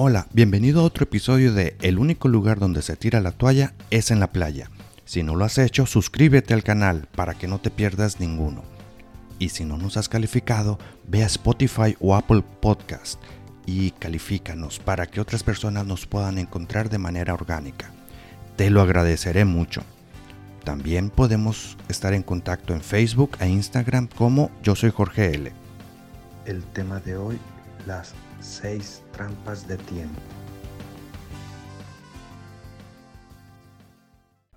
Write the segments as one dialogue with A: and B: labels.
A: Hola, bienvenido a otro episodio de El único lugar donde se tira la toalla es en la playa. Si no lo has hecho, suscríbete al canal para que no te pierdas ninguno. Y si no nos has calificado, ve a Spotify o Apple Podcast y califícanos para que otras personas nos puedan encontrar de manera orgánica. Te lo agradeceré mucho. También podemos estar en contacto en Facebook e Instagram como yo soy Jorge L. El tema de hoy, las seis trampas de tiempo.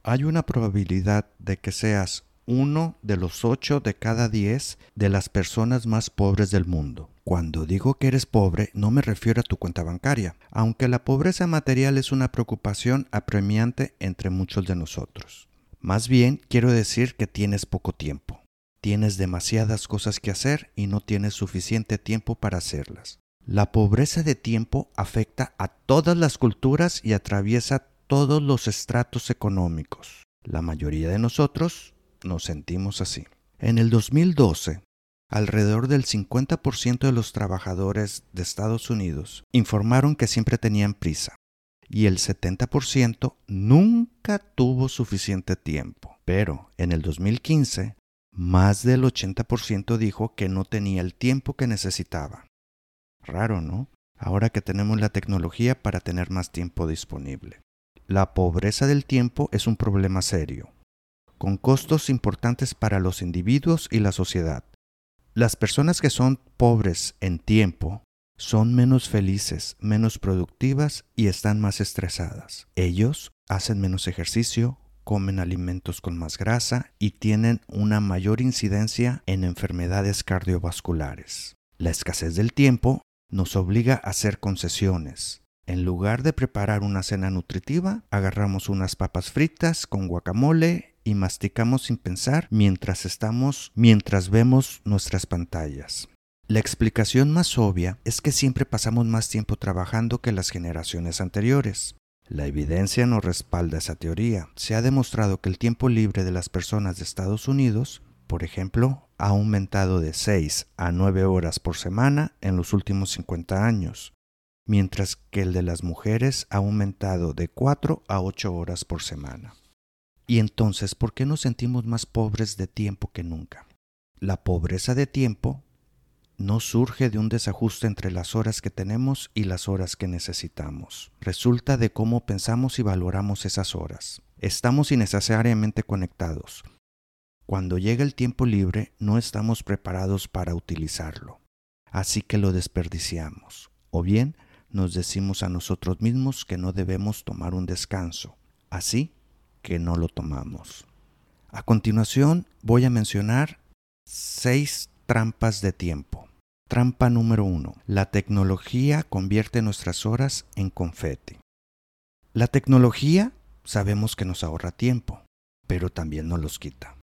A: Hay una probabilidad de que seas uno de los ocho de cada diez de las personas más pobres del mundo. Cuando digo que eres pobre, no me refiero a tu cuenta bancaria, aunque la pobreza material es una preocupación apremiante entre muchos de nosotros. Más bien quiero decir que tienes poco tiempo. Tienes demasiadas cosas que hacer y no tienes suficiente tiempo para hacerlas. La pobreza de tiempo afecta a todas las culturas y atraviesa todos los estratos económicos. La mayoría de nosotros nos sentimos así. En el 2012, alrededor del 50% de los trabajadores de Estados Unidos informaron que siempre tenían prisa y el 70% nunca tuvo suficiente tiempo. Pero en el 2015, más del 80% dijo que no tenía el tiempo que necesitaba. Raro, ¿no? Ahora que tenemos la tecnología para tener más tiempo disponible. La pobreza del tiempo es un problema serio, con costos importantes para los individuos y la sociedad. Las personas que son pobres en tiempo son menos felices, menos productivas y están más estresadas. Ellos hacen menos ejercicio, comen alimentos con más grasa y tienen una mayor incidencia en enfermedades cardiovasculares. La escasez del tiempo nos obliga a hacer concesiones. En lugar de preparar una cena nutritiva, agarramos unas papas fritas con guacamole y masticamos sin pensar mientras estamos mientras vemos nuestras pantallas. La explicación más obvia es que siempre pasamos más tiempo trabajando que las generaciones anteriores. La evidencia no respalda esa teoría. Se ha demostrado que el tiempo libre de las personas de Estados Unidos, por ejemplo, ha aumentado de 6 a 9 horas por semana en los últimos 50 años, mientras que el de las mujeres ha aumentado de 4 a 8 horas por semana. Y entonces, ¿por qué nos sentimos más pobres de tiempo que nunca? La pobreza de tiempo no surge de un desajuste entre las horas que tenemos y las horas que necesitamos. Resulta de cómo pensamos y valoramos esas horas. Estamos innecesariamente conectados. Cuando llega el tiempo libre no estamos preparados para utilizarlo. Así que lo desperdiciamos. O bien nos decimos a nosotros mismos que no debemos tomar un descanso. Así que no lo tomamos. A continuación voy a mencionar seis trampas de tiempo. Trampa número uno. La tecnología convierte nuestras horas en confeti. La tecnología sabemos que nos ahorra tiempo, pero también nos los quita.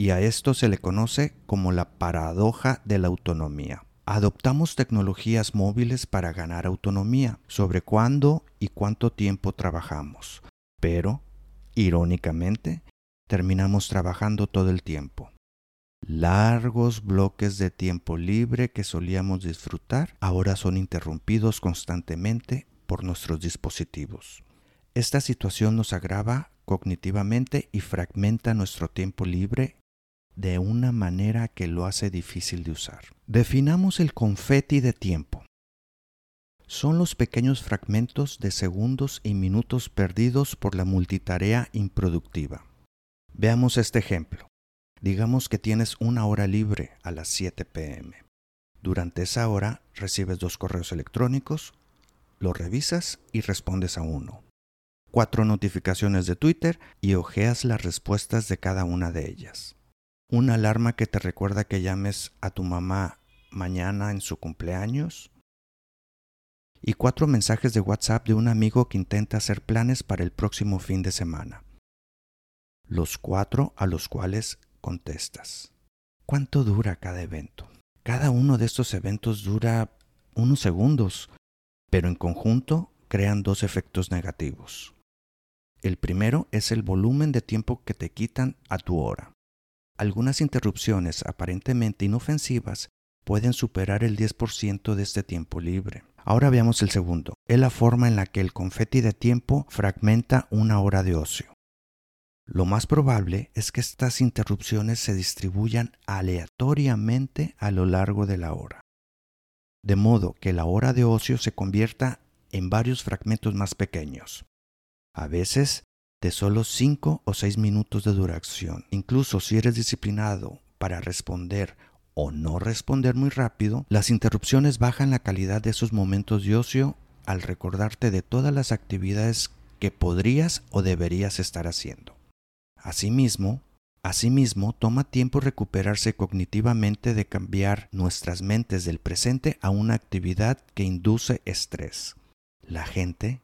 A: Y a esto se le conoce como la paradoja de la autonomía. Adoptamos tecnologías móviles para ganar autonomía sobre cuándo y cuánto tiempo trabajamos, pero, irónicamente, terminamos trabajando todo el tiempo. Largos bloques de tiempo libre que solíamos disfrutar ahora son interrumpidos constantemente por nuestros dispositivos. Esta situación nos agrava cognitivamente y fragmenta nuestro tiempo libre de una manera que lo hace difícil de usar. Definamos el confeti de tiempo. Son los pequeños fragmentos de segundos y minutos perdidos por la multitarea improductiva. Veamos este ejemplo. Digamos que tienes una hora libre a las 7 pm. Durante esa hora recibes dos correos electrónicos, los revisas y respondes a uno. Cuatro notificaciones de Twitter y ojeas las respuestas de cada una de ellas. Una alarma que te recuerda que llames a tu mamá mañana en su cumpleaños. Y cuatro mensajes de WhatsApp de un amigo que intenta hacer planes para el próximo fin de semana. Los cuatro a los cuales contestas. ¿Cuánto dura cada evento? Cada uno de estos eventos dura unos segundos, pero en conjunto crean dos efectos negativos. El primero es el volumen de tiempo que te quitan a tu hora. Algunas interrupciones aparentemente inofensivas pueden superar el 10% de este tiempo libre. Ahora veamos el segundo. Es la forma en la que el confeti de tiempo fragmenta una hora de ocio. Lo más probable es que estas interrupciones se distribuyan aleatoriamente a lo largo de la hora, de modo que la hora de ocio se convierta en varios fragmentos más pequeños, a veces de solo 5 o 6 minutos de duración. Incluso si eres disciplinado para responder o no responder muy rápido, las interrupciones bajan la calidad de esos momentos de ocio al recordarte de todas las actividades que podrías o deberías estar haciendo. Asimismo, asimismo toma tiempo recuperarse cognitivamente de cambiar nuestras mentes del presente a una actividad que induce estrés. La gente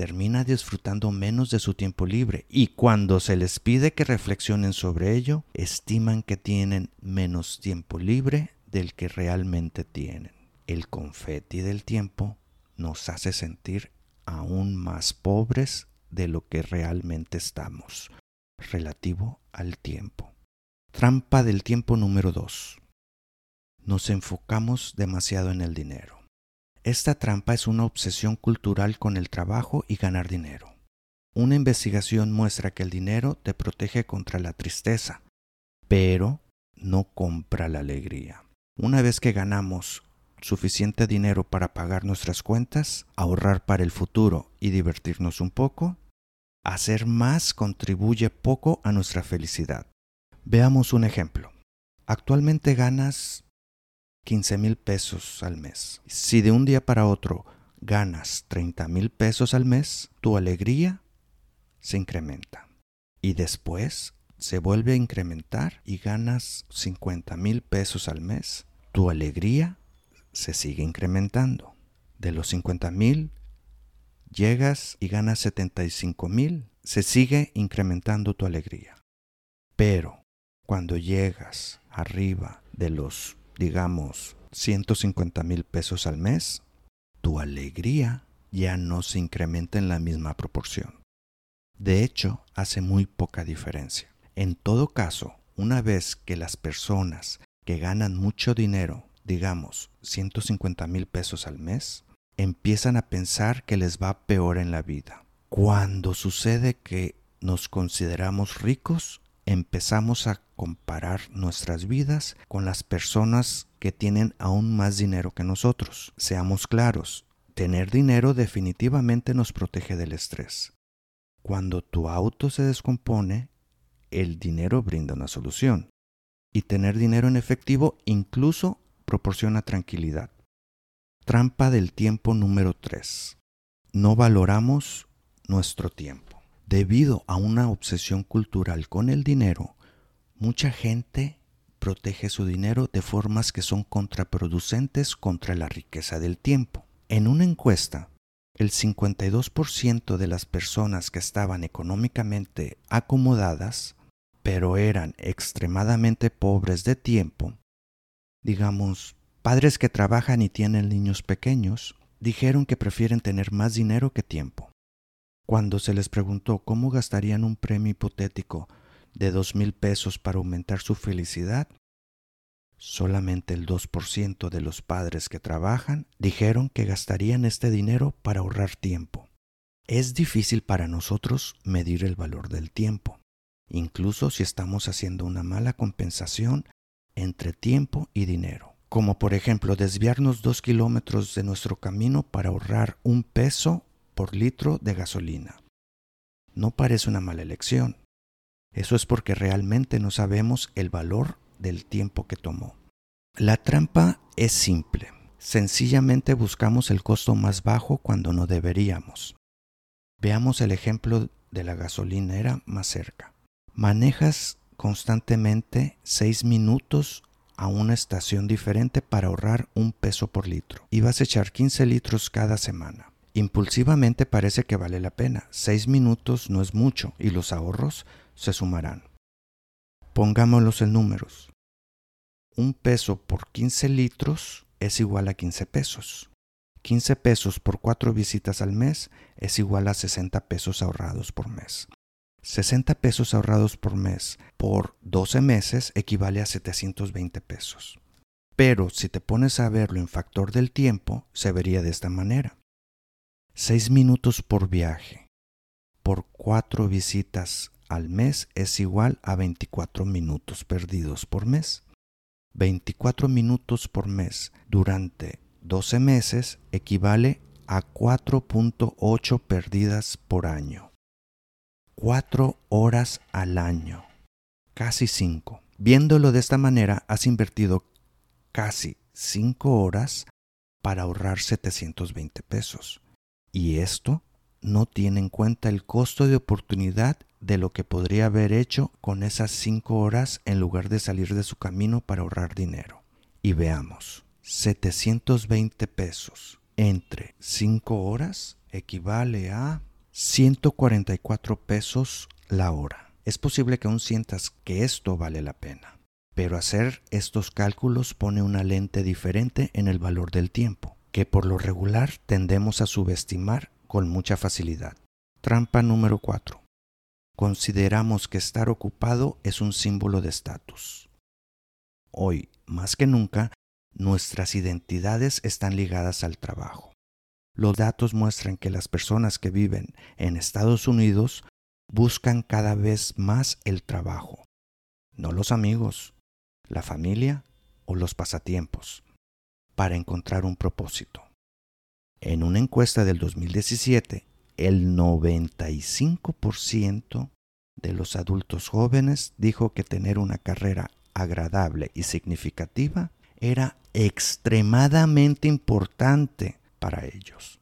A: termina disfrutando menos de su tiempo libre y cuando se les pide que reflexionen sobre ello, estiman que tienen menos tiempo libre del que realmente tienen. El confeti del tiempo nos hace sentir aún más pobres de lo que realmente estamos relativo al tiempo. Trampa del tiempo número 2. Nos enfocamos demasiado en el dinero. Esta trampa es una obsesión cultural con el trabajo y ganar dinero. Una investigación muestra que el dinero te protege contra la tristeza, pero no compra la alegría. Una vez que ganamos suficiente dinero para pagar nuestras cuentas, ahorrar para el futuro y divertirnos un poco, Hacer más contribuye poco a nuestra felicidad. Veamos un ejemplo. Actualmente ganas 15 mil pesos al mes. Si de un día para otro ganas 30 mil pesos al mes, tu alegría se incrementa. Y después se vuelve a incrementar y ganas 50 mil pesos al mes. Tu alegría se sigue incrementando. De los 50 mil llegas y ganas 75 mil, se sigue incrementando tu alegría. Pero cuando llegas arriba de los, digamos, 150 mil pesos al mes, tu alegría ya no se incrementa en la misma proporción. De hecho, hace muy poca diferencia. En todo caso, una vez que las personas que ganan mucho dinero, digamos 150 mil pesos al mes, empiezan a pensar que les va peor en la vida. Cuando sucede que nos consideramos ricos, empezamos a comparar nuestras vidas con las personas que tienen aún más dinero que nosotros. Seamos claros, tener dinero definitivamente nos protege del estrés. Cuando tu auto se descompone, el dinero brinda una solución. Y tener dinero en efectivo incluso proporciona tranquilidad. Trampa del tiempo número 3. No valoramos nuestro tiempo. Debido a una obsesión cultural con el dinero, mucha gente protege su dinero de formas que son contraproducentes contra la riqueza del tiempo. En una encuesta, el 52% de las personas que estaban económicamente acomodadas, pero eran extremadamente pobres de tiempo, digamos Padres que trabajan y tienen niños pequeños dijeron que prefieren tener más dinero que tiempo. Cuando se les preguntó cómo gastarían un premio hipotético de dos mil pesos para aumentar su felicidad, solamente el 2% de los padres que trabajan dijeron que gastarían este dinero para ahorrar tiempo. Es difícil para nosotros medir el valor del tiempo, incluso si estamos haciendo una mala compensación entre tiempo y dinero como por ejemplo desviarnos dos kilómetros de nuestro camino para ahorrar un peso por litro de gasolina. No parece una mala elección. Eso es porque realmente no sabemos el valor del tiempo que tomó. La trampa es simple. Sencillamente buscamos el costo más bajo cuando no deberíamos. Veamos el ejemplo de la gasolinera más cerca. Manejas constantemente seis minutos a una estación diferente para ahorrar un peso por litro y vas a echar 15 litros cada semana. Impulsivamente parece que vale la pena. 6 minutos no es mucho y los ahorros se sumarán. Pongámoslos en números. Un peso por 15 litros es igual a 15 pesos. 15 pesos por 4 visitas al mes es igual a 60 pesos ahorrados por mes. 60 pesos ahorrados por mes por 12 meses equivale a 720 pesos. Pero si te pones a verlo en factor del tiempo, se vería de esta manera. 6 minutos por viaje por 4 visitas al mes es igual a 24 minutos perdidos por mes. 24 minutos por mes durante 12 meses equivale a 4.8 perdidas por año. 4 horas al año. Casi 5. Viéndolo de esta manera, has invertido casi 5 horas para ahorrar 720 pesos. Y esto no tiene en cuenta el costo de oportunidad de lo que podría haber hecho con esas 5 horas en lugar de salir de su camino para ahorrar dinero. Y veamos, 720 pesos entre 5 horas equivale a 144 pesos la hora. Es posible que aún sientas que esto vale la pena, pero hacer estos cálculos pone una lente diferente en el valor del tiempo, que por lo regular tendemos a subestimar con mucha facilidad. Trampa número 4. Consideramos que estar ocupado es un símbolo de estatus. Hoy, más que nunca, nuestras identidades están ligadas al trabajo. Los datos muestran que las personas que viven en Estados Unidos buscan cada vez más el trabajo, no los amigos, la familia o los pasatiempos, para encontrar un propósito. En una encuesta del 2017, el 95% de los adultos jóvenes dijo que tener una carrera agradable y significativa era extremadamente importante para ellos.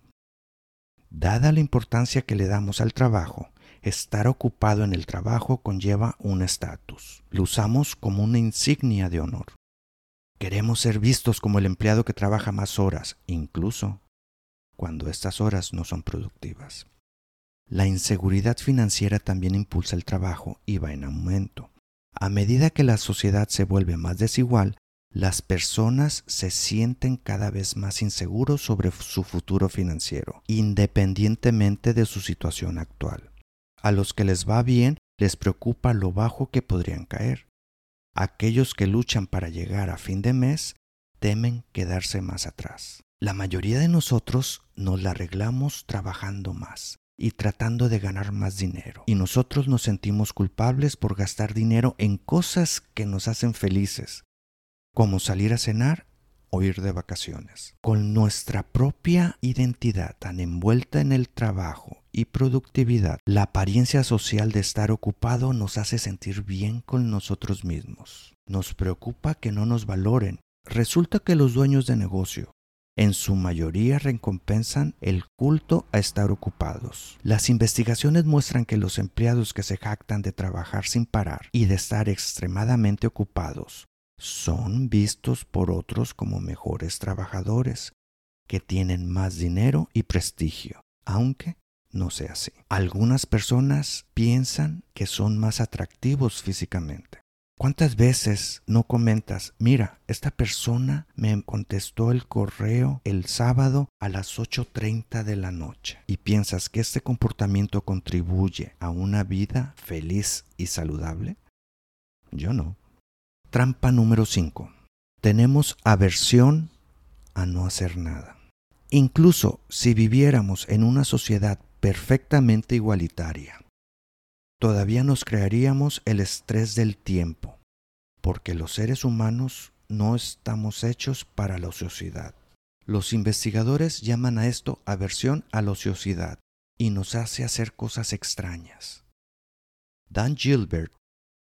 A: Dada la importancia que le damos al trabajo, estar ocupado en el trabajo conlleva un estatus. Lo usamos como una insignia de honor. Queremos ser vistos como el empleado que trabaja más horas, incluso cuando estas horas no son productivas. La inseguridad financiera también impulsa el trabajo y va en aumento. A medida que la sociedad se vuelve más desigual, las personas se sienten cada vez más inseguros sobre su futuro financiero, independientemente de su situación actual. A los que les va bien les preocupa lo bajo que podrían caer. Aquellos que luchan para llegar a fin de mes temen quedarse más atrás. La mayoría de nosotros nos la arreglamos trabajando más y tratando de ganar más dinero. Y nosotros nos sentimos culpables por gastar dinero en cosas que nos hacen felices, como salir a cenar o ir de vacaciones. Con nuestra propia identidad tan envuelta en el trabajo y productividad, la apariencia social de estar ocupado nos hace sentir bien con nosotros mismos. Nos preocupa que no nos valoren. Resulta que los dueños de negocio en su mayoría recompensan el culto a estar ocupados. Las investigaciones muestran que los empleados que se jactan de trabajar sin parar y de estar extremadamente ocupados son vistos por otros como mejores trabajadores, que tienen más dinero y prestigio, aunque no sea así. Algunas personas piensan que son más atractivos físicamente. ¿Cuántas veces no comentas, mira, esta persona me contestó el correo el sábado a las 8.30 de la noche y piensas que este comportamiento contribuye a una vida feliz y saludable? Yo no. Trampa número 5. Tenemos aversión a no hacer nada. Incluso si viviéramos en una sociedad perfectamente igualitaria, todavía nos crearíamos el estrés del tiempo, porque los seres humanos no estamos hechos para la ociosidad. Los investigadores llaman a esto aversión a la ociosidad y nos hace hacer cosas extrañas. Dan Gilbert,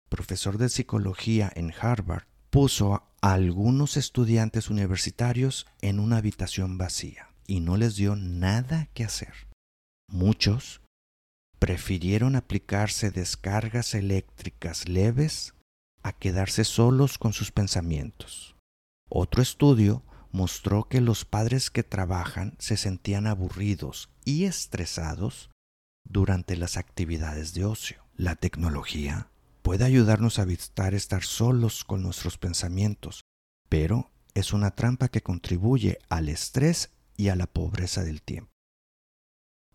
A: profesor de psicología en Harvard, puso a algunos estudiantes universitarios en una habitación vacía y no les dio nada que hacer. Muchos prefirieron aplicarse descargas eléctricas leves a quedarse solos con sus pensamientos. Otro estudio mostró que los padres que trabajan se sentían aburridos y estresados durante las actividades de ocio. La tecnología puede ayudarnos a evitar estar solos con nuestros pensamientos, pero es una trampa que contribuye al estrés y a la pobreza del tiempo.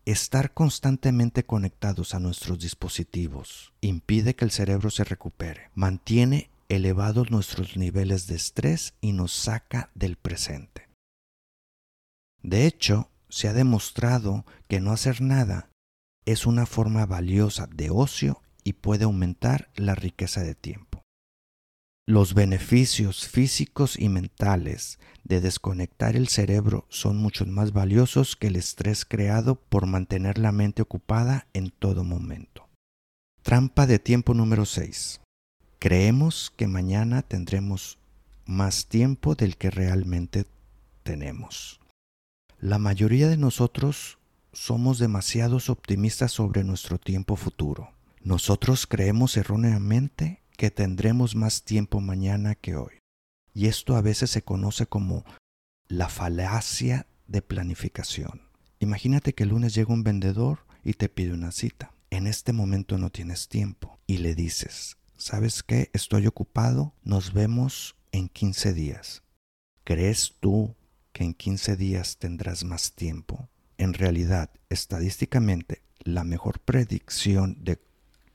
A: Estar constantemente conectados a nuestros dispositivos impide que el cerebro se recupere, mantiene elevados nuestros niveles de estrés y nos saca del presente. De hecho, se ha demostrado que no hacer nada es una forma valiosa de ocio y puede aumentar la riqueza de tiempo. Los beneficios físicos y mentales de desconectar el cerebro son mucho más valiosos que el estrés creado por mantener la mente ocupada en todo momento. Trampa de tiempo número 6. Creemos que mañana tendremos más tiempo del que realmente tenemos. La mayoría de nosotros somos demasiados optimistas sobre nuestro tiempo futuro. Nosotros creemos erróneamente que tendremos más tiempo mañana que hoy. Y esto a veces se conoce como la falacia de planificación. Imagínate que el lunes llega un vendedor y te pide una cita. En este momento no tienes tiempo y le dices, ¿sabes qué? Estoy ocupado, nos vemos en 15 días. ¿Crees tú que en 15 días tendrás más tiempo? En realidad, estadísticamente, la mejor predicción de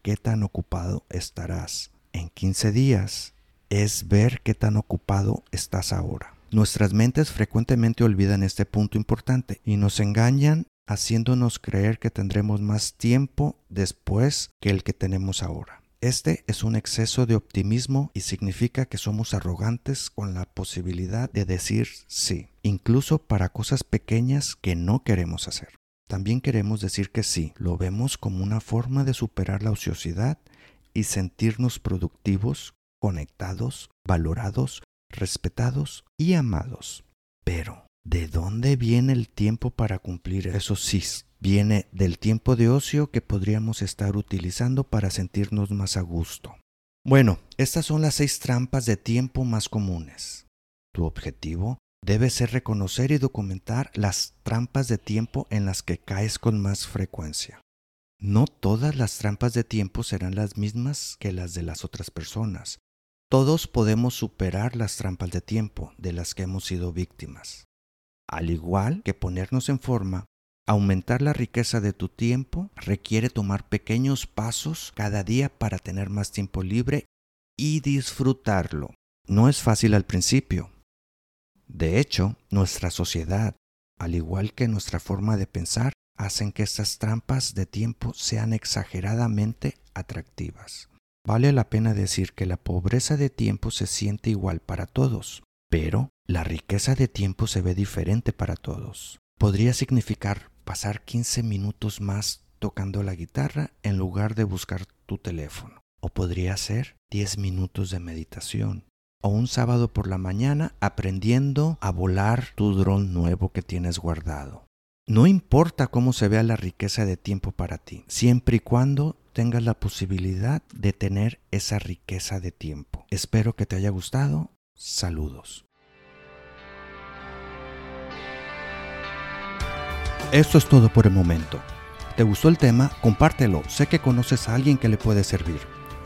A: qué tan ocupado estarás en 15 días es ver qué tan ocupado estás ahora. Nuestras mentes frecuentemente olvidan este punto importante y nos engañan haciéndonos creer que tendremos más tiempo después que el que tenemos ahora. Este es un exceso de optimismo y significa que somos arrogantes con la posibilidad de decir sí, incluso para cosas pequeñas que no queremos hacer. También queremos decir que sí, lo vemos como una forma de superar la ociosidad y sentirnos productivos, conectados, valorados, respetados y amados. Pero, ¿de dónde viene el tiempo para cumplir esos sí? Viene del tiempo de ocio que podríamos estar utilizando para sentirnos más a gusto. Bueno, estas son las seis trampas de tiempo más comunes. Tu objetivo debe ser reconocer y documentar las trampas de tiempo en las que caes con más frecuencia. No todas las trampas de tiempo serán las mismas que las de las otras personas. Todos podemos superar las trampas de tiempo de las que hemos sido víctimas. Al igual que ponernos en forma, aumentar la riqueza de tu tiempo requiere tomar pequeños pasos cada día para tener más tiempo libre y disfrutarlo. No es fácil al principio. De hecho, nuestra sociedad, al igual que nuestra forma de pensar, hacen que estas trampas de tiempo sean exageradamente atractivas. Vale la pena decir que la pobreza de tiempo se siente igual para todos, pero la riqueza de tiempo se ve diferente para todos. Podría significar pasar 15 minutos más tocando la guitarra en lugar de buscar tu teléfono. O podría ser 10 minutos de meditación. O un sábado por la mañana aprendiendo a volar tu dron nuevo que tienes guardado. No importa cómo se vea la riqueza de tiempo para ti, siempre y cuando tengas la posibilidad de tener esa riqueza de tiempo. Espero que te haya gustado. Saludos. Esto es todo por el momento. ¿Te gustó el tema? Compártelo. Sé que conoces a alguien que le puede servir.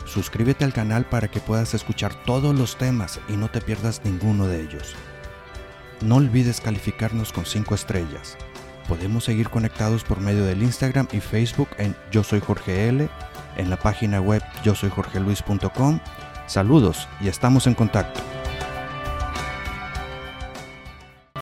A: Suscríbete al canal para que puedas escuchar todos los temas y no te pierdas ninguno de ellos. No olvides calificarnos con 5 estrellas. Podemos seguir conectados por medio del Instagram y Facebook en Yo Soy Jorge L, en la página web yo soy Jorge Luis.com. Saludos y estamos en contacto.